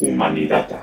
Humanidad.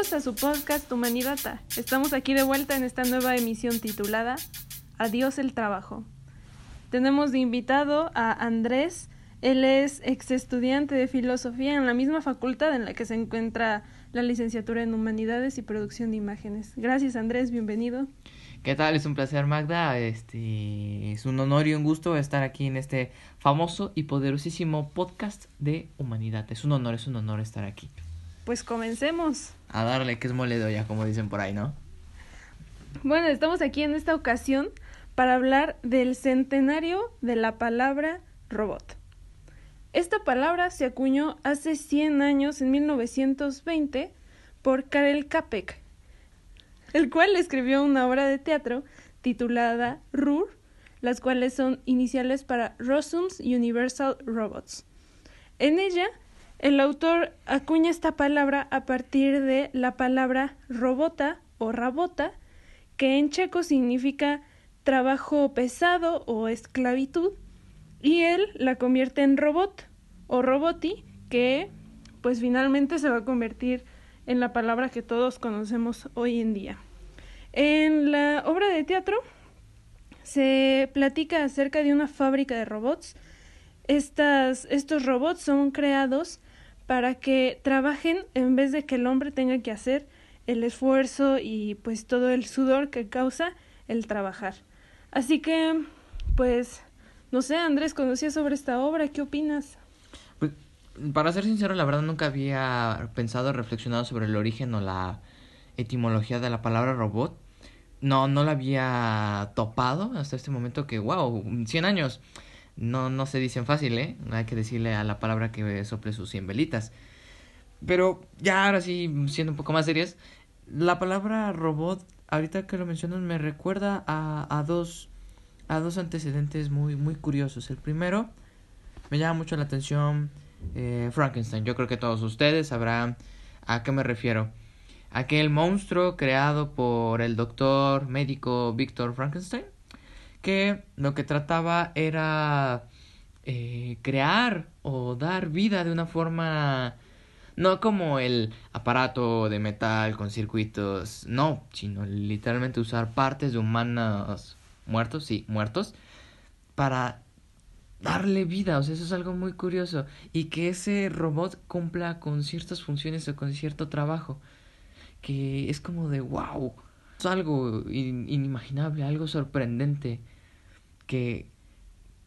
Bienvenidos a su podcast Humanidata. Estamos aquí de vuelta en esta nueva emisión titulada Adiós el trabajo. Tenemos de invitado a Andrés. Él es ex estudiante de filosofía en la misma facultad en la que se encuentra la licenciatura en Humanidades y Producción de Imágenes. Gracias Andrés, bienvenido. ¿Qué tal? Es un placer, Magda. Este es un honor y un gusto estar aquí en este famoso y poderosísimo podcast de humanidad. Es un honor, es un honor estar aquí. Pues comencemos. A darle que es mole de olla, como dicen por ahí, ¿no? Bueno, estamos aquí en esta ocasión para hablar del centenario de la palabra robot. Esta palabra se acuñó hace 100 años, en 1920, por Karel Capek, el cual escribió una obra de teatro titulada RUR, las cuales son iniciales para Rossum's Universal Robots. En ella, el autor acuña esta palabra a partir de la palabra robota o rabota, que en checo significa trabajo pesado o esclavitud, y él la convierte en robot o roboti, que pues finalmente se va a convertir en la palabra que todos conocemos hoy en día. En la obra de teatro se platica acerca de una fábrica de robots. Estas, estos robots son creados para que trabajen en vez de que el hombre tenga que hacer el esfuerzo y pues todo el sudor que causa el trabajar. Así que, pues, no sé, Andrés, conocías sobre esta obra, ¿qué opinas? Pues, para ser sincero, la verdad nunca había pensado, reflexionado sobre el origen o la etimología de la palabra robot. No, no la había topado hasta este momento que, wow, 100 años no, no se dicen fácil, ¿eh? Hay que decirle a la palabra que sople sus 100 velitas. Pero ya ahora sí, siendo un poco más serias, la palabra robot, ahorita que lo mencionas, me recuerda a, a, dos, a dos antecedentes muy, muy curiosos. El primero, me llama mucho la atención eh, Frankenstein. Yo creo que todos ustedes sabrán a qué me refiero. Aquel monstruo creado por el doctor médico Víctor Frankenstein que lo que trataba era eh, crear o dar vida de una forma no como el aparato de metal con circuitos, no, sino literalmente usar partes de humanos muertos, sí, muertos, para darle vida, o sea, eso es algo muy curioso, y que ese robot cumpla con ciertas funciones o con cierto trabajo, que es como de wow, es algo inimaginable, algo sorprendente que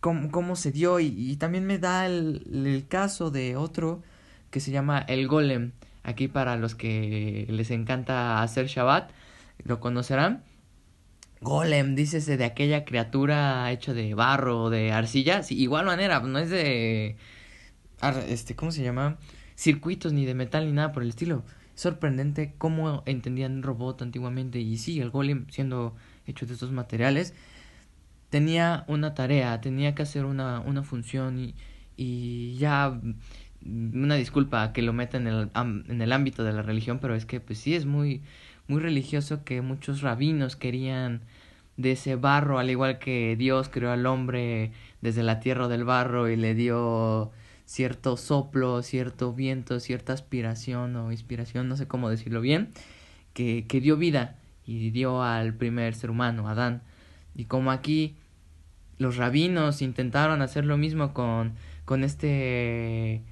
cómo, se dio y, también me da el, caso de otro que se llama el golem. Aquí para los que les encanta hacer Shabbat, lo conocerán. Golem, dícese de aquella criatura hecha de barro de arcilla. Sí, igual manera, no es de... Este, ¿Cómo se llama? Circuitos ni de metal ni nada por el estilo. sorprendente cómo entendían robot antiguamente. Y sí, el golem siendo hecho de estos materiales tenía una tarea, tenía que hacer una, una función y, y ya una disculpa que lo meta en el, en el ámbito de la religión, pero es que pues sí es muy, muy religioso que muchos rabinos querían de ese barro, al igual que Dios creó al hombre desde la tierra del barro y le dio cierto soplo, cierto viento, cierta aspiración o inspiración, no sé cómo decirlo bien, que, que dio vida y dio al primer ser humano, Adán. Y como aquí los rabinos intentaron hacer lo mismo con, con este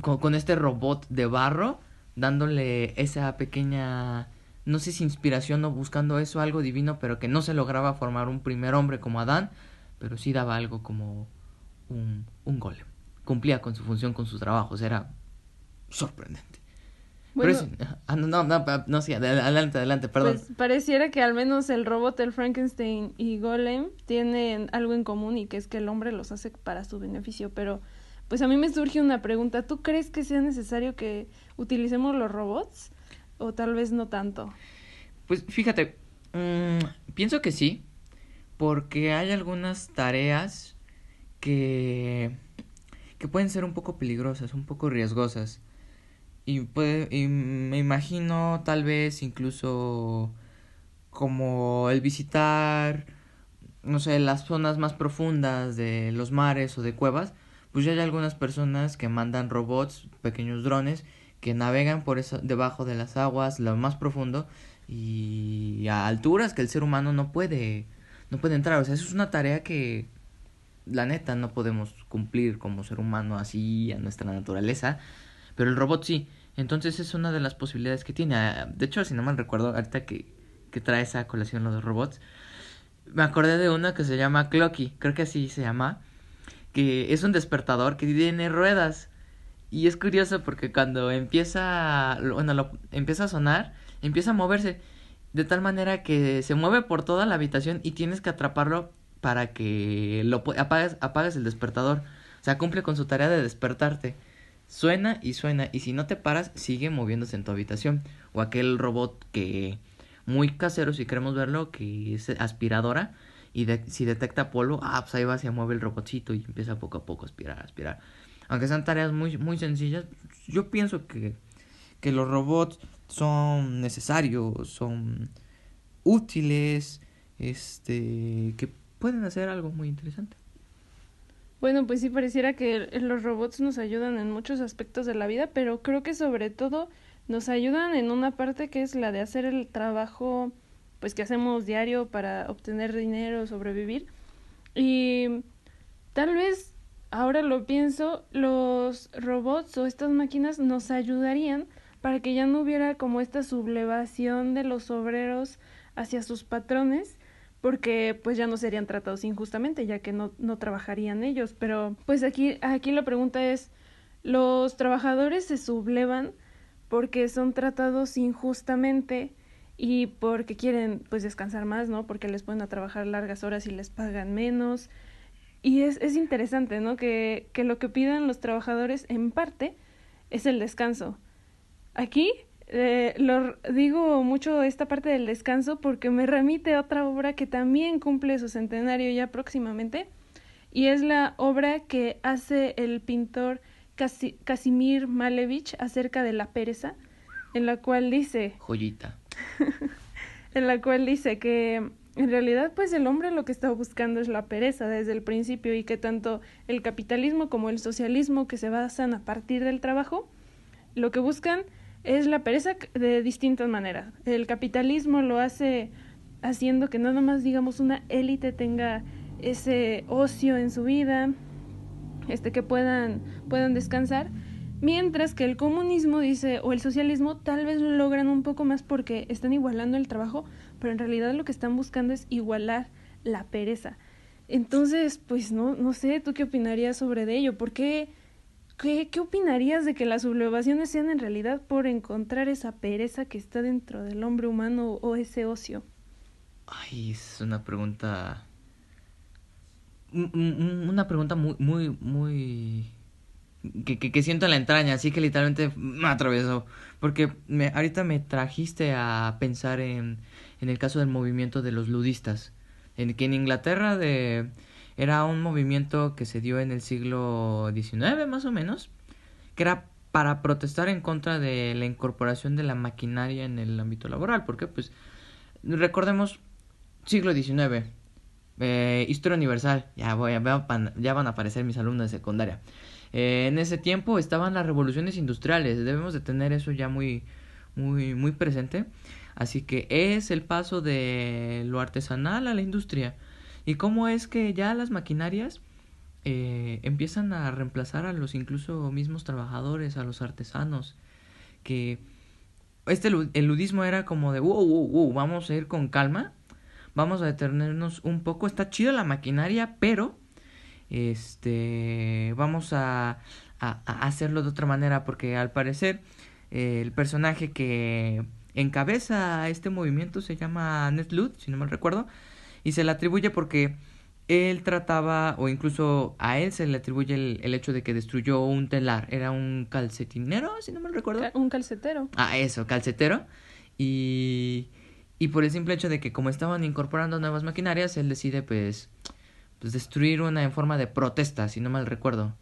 con, este robot de barro dándole esa pequeña no sé si inspiración o buscando eso algo divino pero que no se lograba formar un primer hombre como Adán pero sí daba algo como un, un golem. Cumplía con su función con sus trabajos era sorprendente Pero Bueno, es- ah, no, no, no, no, sí, adel- adelante, adelante, perdón. pues pareciera que al menos el robot, el Frankenstein y Golem tienen algo en común y que es que el hombre los hace para su beneficio, pero pues a mí me surge una pregunta, ¿tú crees que sea necesario que utilicemos los robots o tal vez no tanto? Pues fíjate, mm, pienso que sí, porque hay algunas tareas que, que pueden ser un poco peligrosas, un poco riesgosas. Y, puede, y me imagino tal vez incluso como el visitar, no sé, las zonas más profundas de los mares o de cuevas, pues ya hay algunas personas que mandan robots, pequeños drones, que navegan por eso, debajo de las aguas, lo más profundo, y a alturas que el ser humano no puede, no puede entrar. O sea, eso es una tarea que, la neta, no podemos cumplir como ser humano así, a nuestra naturaleza, pero el robot sí. Entonces es una de las posibilidades que tiene. Ah, De hecho, si no mal recuerdo, ahorita que, que trae esa colación los robots, me acordé de una que se llama Clocky, creo que así se llama, que es un despertador que tiene ruedas. Y es curioso porque cuando empieza, bueno, lo, empieza a sonar, empieza a moverse de tal manera que se mueve por toda la habitación y tienes que atraparlo para que lo apagues, apagues el despertador. O sea, cumple con su tarea de despertarte. Suena y suena y si no te paras sigue moviéndose en tu habitación. O aquel robot que muy casero si queremos verlo que es aspiradora y de- si detecta polvo, ah, pues ahí va, se mueve el robotcito y empieza poco a poco a aspirar, a aspirar. Aunque sean tareas muy, muy sencillas, yo pienso que, que los robots son necesarios, son útiles, este, que pueden hacer algo muy interesante. Bueno, pues sí pareciera que los robots nos ayudan en muchos aspectos de la vida, pero creo que sobre todo nos ayudan en una parte que es la de hacer el trabajo pues que hacemos diario para obtener dinero, sobrevivir. Y tal vez ahora lo pienso, los robots o estas máquinas nos ayudarían para que ya no hubiera como esta sublevación de los obreros hacia sus patrones porque pues ya no serían tratados injustamente ya que no, no trabajarían ellos. Pero pues aquí aquí la pregunta es los trabajadores se sublevan porque son tratados injustamente y porque quieren pues descansar más no porque les ponen a trabajar largas horas y les pagan menos y es, es interesante no que, que lo que pidan los trabajadores en parte es el descanso. Aquí eh, lo digo mucho esta parte del descanso porque me remite a otra obra que también cumple su centenario ya próximamente y es la obra que hace el pintor Casimir Malevich acerca de la pereza en la cual dice Joyita. en la cual dice que en realidad pues el hombre lo que está buscando es la pereza desde el principio y que tanto el capitalismo como el socialismo que se basan a partir del trabajo lo que buscan es la pereza de distintas maneras. El capitalismo lo hace haciendo que no nomás digamos una élite tenga ese ocio en su vida, este que puedan puedan descansar, mientras que el comunismo dice o el socialismo tal vez lo logran un poco más porque están igualando el trabajo, pero en realidad lo que están buscando es igualar la pereza. Entonces, pues no no sé, ¿tú qué opinarías sobre ello? ¿Por qué ¿Qué, ¿Qué opinarías de que las sublevaciones sean en realidad por encontrar esa pereza que está dentro del hombre humano o ese ocio? Ay, es una pregunta. un- un- Una pregunta muy, muy, muy. Que, que, que siento en la entraña, así que literalmente me atravesó. Porque me, ahorita me trajiste a pensar en, en el caso del movimiento de los ludistas. En que en Inglaterra de, era un movimiento que se dio en el siglo XIX, más o menos. Que era para protestar en contra de la incorporación de la maquinaria en el ámbito laboral. Porque, pues, recordemos, siglo XIX, eh, historia universal, ya, voy, ya van a aparecer mis alumnos de secundaria. Eh, en ese tiempo estaban las revoluciones industriales, debemos de tener eso ya muy, muy, muy presente. Así que es el paso de lo artesanal a la industria. Y cómo es que ya las maquinarias eh, empiezan a reemplazar a los incluso mismos trabajadores, a los artesanos, que este el ludismo era como de wow, wow, wow, vamos a ir con calma, vamos a detenernos un poco, está chida la maquinaria, pero este vamos a, hacerlo de otra manera, porque al parecer el personaje que encabeza este movimiento se llama Ned Ludd, si no mal recuerdo, y se le atribuye porque él trataba, o incluso a él se le atribuye el, hecho de que destruyó un telar. Era un calcetinero, si no mal recuerdo. Un calcetero. Ah, eso, calcetero. Y, y por el simple hecho de que como estaban incorporando nuevas maquinarias, él decide pues, pues destruir una en forma de protesta, si no mal recuerdo.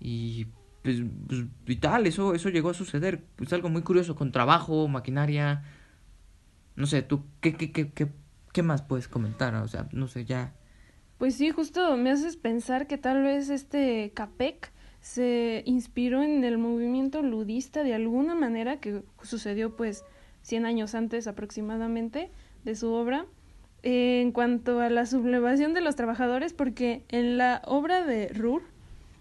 Y pues, pues, y tal, eso, eso llegó a suceder. Es algo muy curioso, con trabajo, maquinaria. No sé, tú, ¿qué, qué, qué, qué, qué más puedes comentar? O sea, no sé, ya. Pues sí, justo me haces pensar que tal vez este Capek se inspiró en el movimiento ludista de alguna manera que sucedió pues 100 años antes aproximadamente de su obra en cuanto a la sublevación de los trabajadores porque en la obra de Rur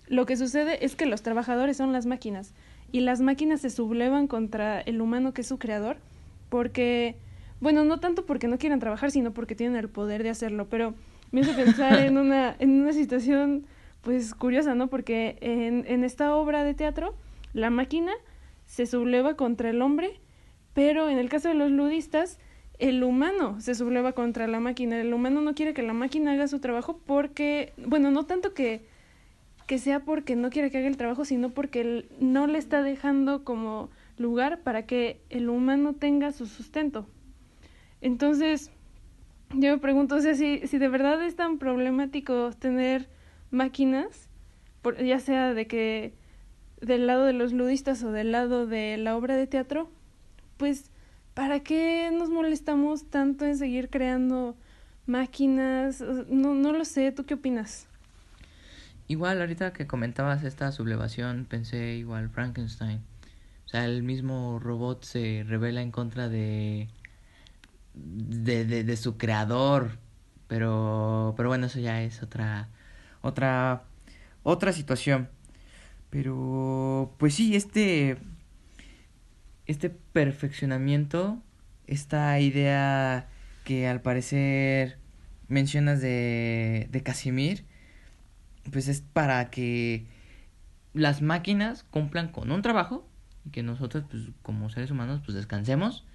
lo que sucede es que los trabajadores son las máquinas y las máquinas se sublevan contra el humano que es su creador porque, bueno, no tanto porque no quieran trabajar, sino porque tienen el poder de hacerlo, pero me hace pensar en una, en una situación pues curiosa, ¿no? Porque en, en esta obra de teatro la máquina se subleva contra el hombre, pero en el caso de los ludistas, el humano se subleva contra la máquina. El humano no quiere que la máquina haga su trabajo porque, bueno, no tanto que que sea porque no quiere que haga el trabajo, sino porque él no le está dejando como lugar para que el humano tenga su sustento. Entonces, yo me pregunto, o sea, si, si de verdad es tan problemático tener máquinas, por, ya sea de que del lado de los ludistas o del lado de la obra de teatro, pues, ¿para qué nos molestamos tanto en seguir creando máquinas? No, no lo sé, ¿tú qué opinas? Igual, ahorita que comentabas esta sublevación, pensé igual Frankenstein. O sea, el mismo robot se revela en contra de, de, de, su creador. Pero, pero bueno, eso ya es otra, otra, otra situación. Pero, pues sí, este, este perfeccionamiento, esta idea que al parecer mencionas de, de Casimir, pues es para que las máquinas cumplan con un trabajo y que nosotros pues como seres humanos pues descansemos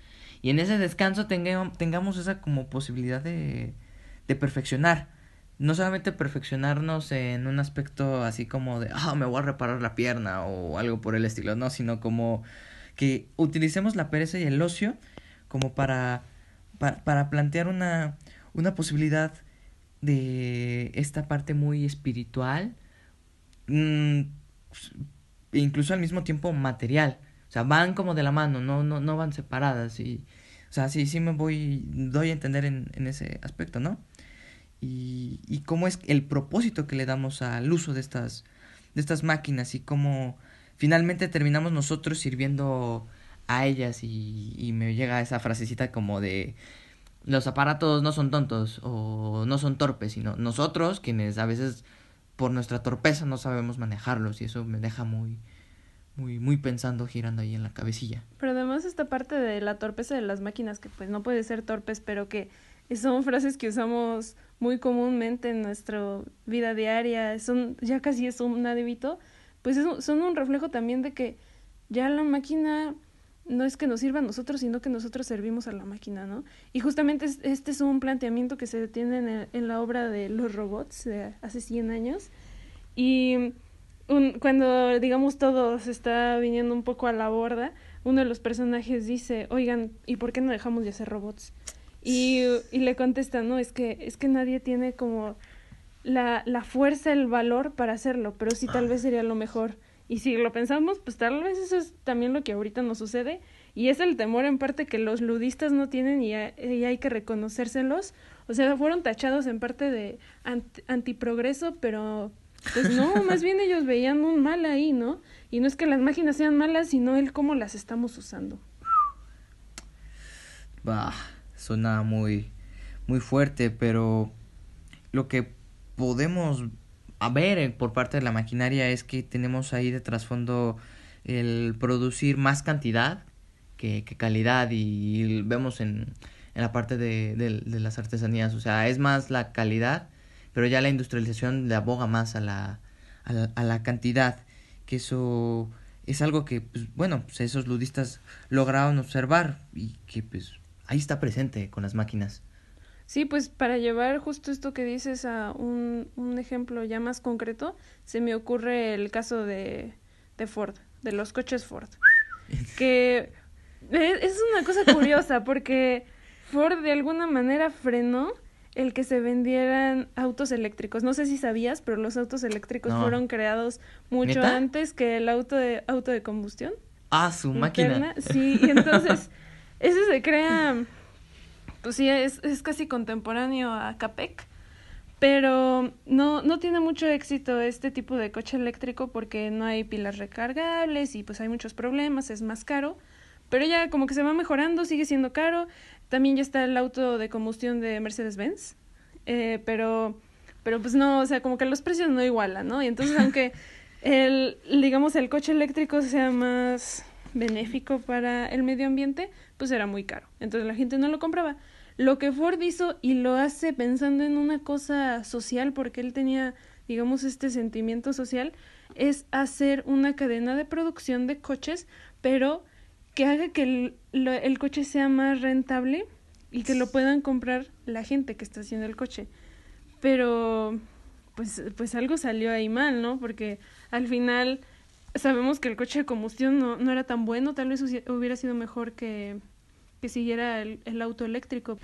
y en ese descanso tengamos esa como posibilidad de, de perfeccionar no solamente perfeccionarnos en un aspecto así como de ah me voy a reparar la pierna o algo por el estilo no sino como que utilicemos la pereza y el ocio como para para, para plantear una una posibilidad de esta parte muy espiritual, mm, incluso al mismo tiempo material. O sea, van como de la mano, no, no, no van separadas. Y, o sea, sí, sí me voy, doy a entender en, en ese aspecto, ¿no? Y, y cómo es el propósito que le damos al uso de estas, de estas máquinas y cómo finalmente terminamos nosotros sirviendo a ellas y, y me llega esa frasecita como de los aparatos no son tontos o no son torpes, sino nosotros quienes a veces por nuestra torpeza no sabemos manejarlos y eso me deja muy muy muy pensando girando ahí en la cabecilla. Pero además esta parte de la torpeza de las máquinas que pues no puede ser torpes, pero que son frases que usamos muy comúnmente en nuestra vida diaria, son ya casi es un hábito, pues son un reflejo también de que ya la máquina no es que nos sirva a nosotros, sino que nosotros servimos a la máquina, ¿no? Y justamente este es un planteamiento que se tiene en, la obra de los robots de hace 100 años. Y un, cuando, digamos, todo se está viniendo un poco a la borda, uno de los personajes dice, oigan, ¿y por qué no dejamos de hacer robots? Y, y le contesta, no, es que, es que nadie tiene como la, la fuerza, el valor para hacerlo, pero sí tal vez sería lo mejor. Y si lo pensamos, pues tal vez eso es también lo que ahorita nos sucede. Y es el temor en parte que los ludistas no tienen y, hay que reconocérselos. O sea, fueron tachados en parte de antiprogreso, pero pues no, más bien ellos veían un mal ahí, ¿no? Y no es que las máquinas sean malas, sino el cómo las estamos usando. Bah, suena muy, muy fuerte, pero lo que podemos ver eh, por parte de la maquinaria es que tenemos ahí de trasfondo el producir más cantidad que, calidad y, vemos en, en, la parte de, de, las artesanías, o sea, es más la calidad, pero ya la industrialización le aboga más a la, a la, a la cantidad, que eso es algo que, pues, bueno, pues esos ludistas lograron observar y que, pues, ahí está presente con las máquinas. Sí, pues para llevar justo esto que dices a un, un ejemplo ya más concreto, se me ocurre el caso de, de Ford, de los coches Ford. que es una cosa curiosa porque Ford de alguna manera frenó el que se vendieran autos eléctricos. No sé si sabías, pero los autos eléctricos fueron creados mucho antes que el auto de auto de combustión. Ah, su máquina. Sí, y entonces ese se crea pues sí, es, es casi contemporáneo a Capec, pero no, no tiene mucho éxito este tipo de coche eléctrico porque no hay pilas recargables y pues hay muchos problemas, es más caro, pero ya como que se va mejorando, sigue siendo caro. También ya está el auto de combustión de Mercedes-Benz, eh, pero, pero pues no, o sea, como que los precios no igualan, ¿no? Y entonces aunque el, digamos, el coche eléctrico sea más benéfico para el medio ambiente, pues era muy caro. Entonces la gente no lo compraba. Lo que Ford hizo y lo hace pensando en una cosa social, porque él tenía, digamos, este sentimiento social, es hacer una cadena de producción de coches, pero que haga que el, el coche sea más rentable y que lo puedan comprar la gente que está haciendo el coche. Pero, pues, pues algo salió ahí mal, ¿no? Porque al final sabemos que el coche de combustión no, no era tan bueno, tal vez hubiera sido mejor que que siguiera el, auto eléctrico.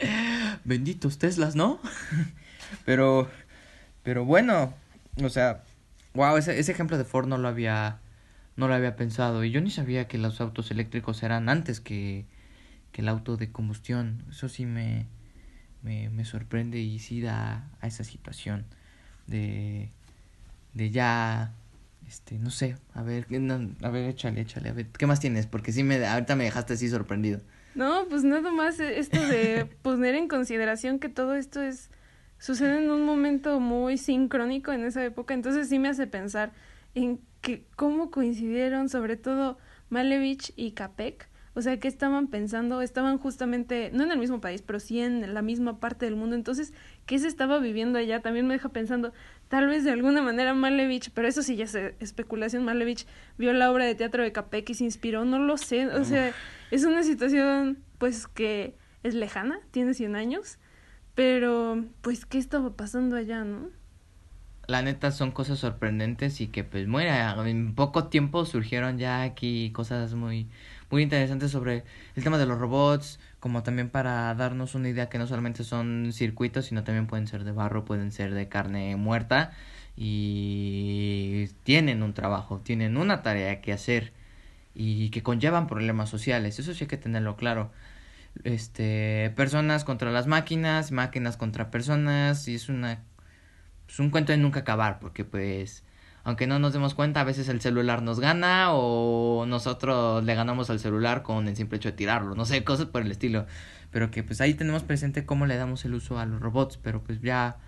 Benditos Teslas, ¿no? pero, pero bueno, o sea, wow, ese, ese ejemplo de Ford no lo había, no lo había pensado. Y yo ni sabía que los autos eléctricos eran antes que, que el auto de combustión. Eso sí me, me, me sorprende y sí da a esa situación de, de ya este, no sé, a ver, a ver, échale, échale, a ver, ¿qué más tienes? Porque sí me, ahorita me dejaste así sorprendido. No, pues nada más esto de poner en consideración que todo esto es, sucede en un momento muy sincrónico en esa época, entonces sí me hace pensar en que cómo coincidieron sobre todo Malevich y Capek, o sea, ¿qué estaban pensando? Estaban justamente, no en el mismo país, pero sí en la misma parte del mundo. Entonces, ¿qué se estaba viviendo allá? También me deja pensando, tal vez de alguna manera Malevich, pero eso sí ya es especulación, Malevich vio la obra de teatro de Capek y se inspiró, no lo sé. O sea, es una situación, pues, que es lejana, tiene 100 años, pero, pues, ¿qué estaba pasando allá, no? La neta son cosas sorprendentes y que pues bueno, en poco tiempo surgieron ya aquí cosas muy muy interesantes sobre el tema de los robots, como también para darnos una idea que no solamente son circuitos, sino también pueden ser de barro, pueden ser de carne muerta y tienen un trabajo, tienen una tarea que hacer y que conllevan problemas sociales, eso sí hay que tenerlo claro. Este, personas contra las máquinas, máquinas contra personas y es una es un cuento de nunca acabar porque pues aunque no nos demos cuenta, a veces el celular nos gana o nosotros le ganamos al celular con el simple hecho de tirarlo, no sé, cosas por el estilo. Pero que pues ahí tenemos presente cómo le damos el uso a los robots, pero pues ya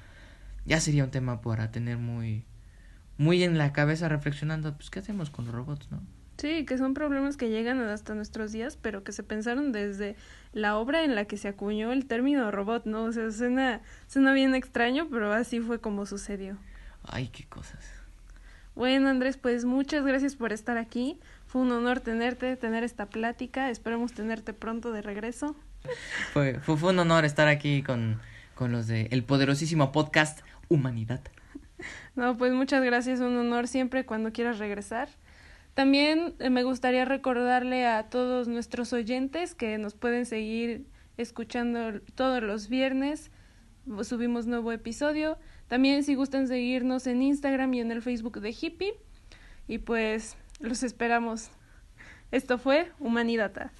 ya sería un tema para tener muy muy en la cabeza reflexionando, pues qué hacemos con los robots, ¿no? Sí, que son problemas que llegan hasta nuestros días, pero que se pensaron desde la obra en la que se acuñó el término robot, ¿no? O sea, suena, suena bien extraño, pero así fue como sucedió. Ay, qué cosas. Bueno, Andrés, pues muchas gracias por estar aquí. Fue un honor tenerte, tener esta plática. Esperemos tenerte pronto de regreso. Fue, fue, un honor estar aquí con, con los de el poderosísimo podcast Humanidad. No, pues muchas gracias, un honor siempre cuando quieras regresar. También eh, me gustaría recordarle a todos nuestros oyentes que nos pueden seguir escuchando todos los viernes. Subimos nuevo episodio. También si gustan seguirnos en Instagram y en el Facebook de Hippie. Y pues los esperamos. Esto fue Humanidad.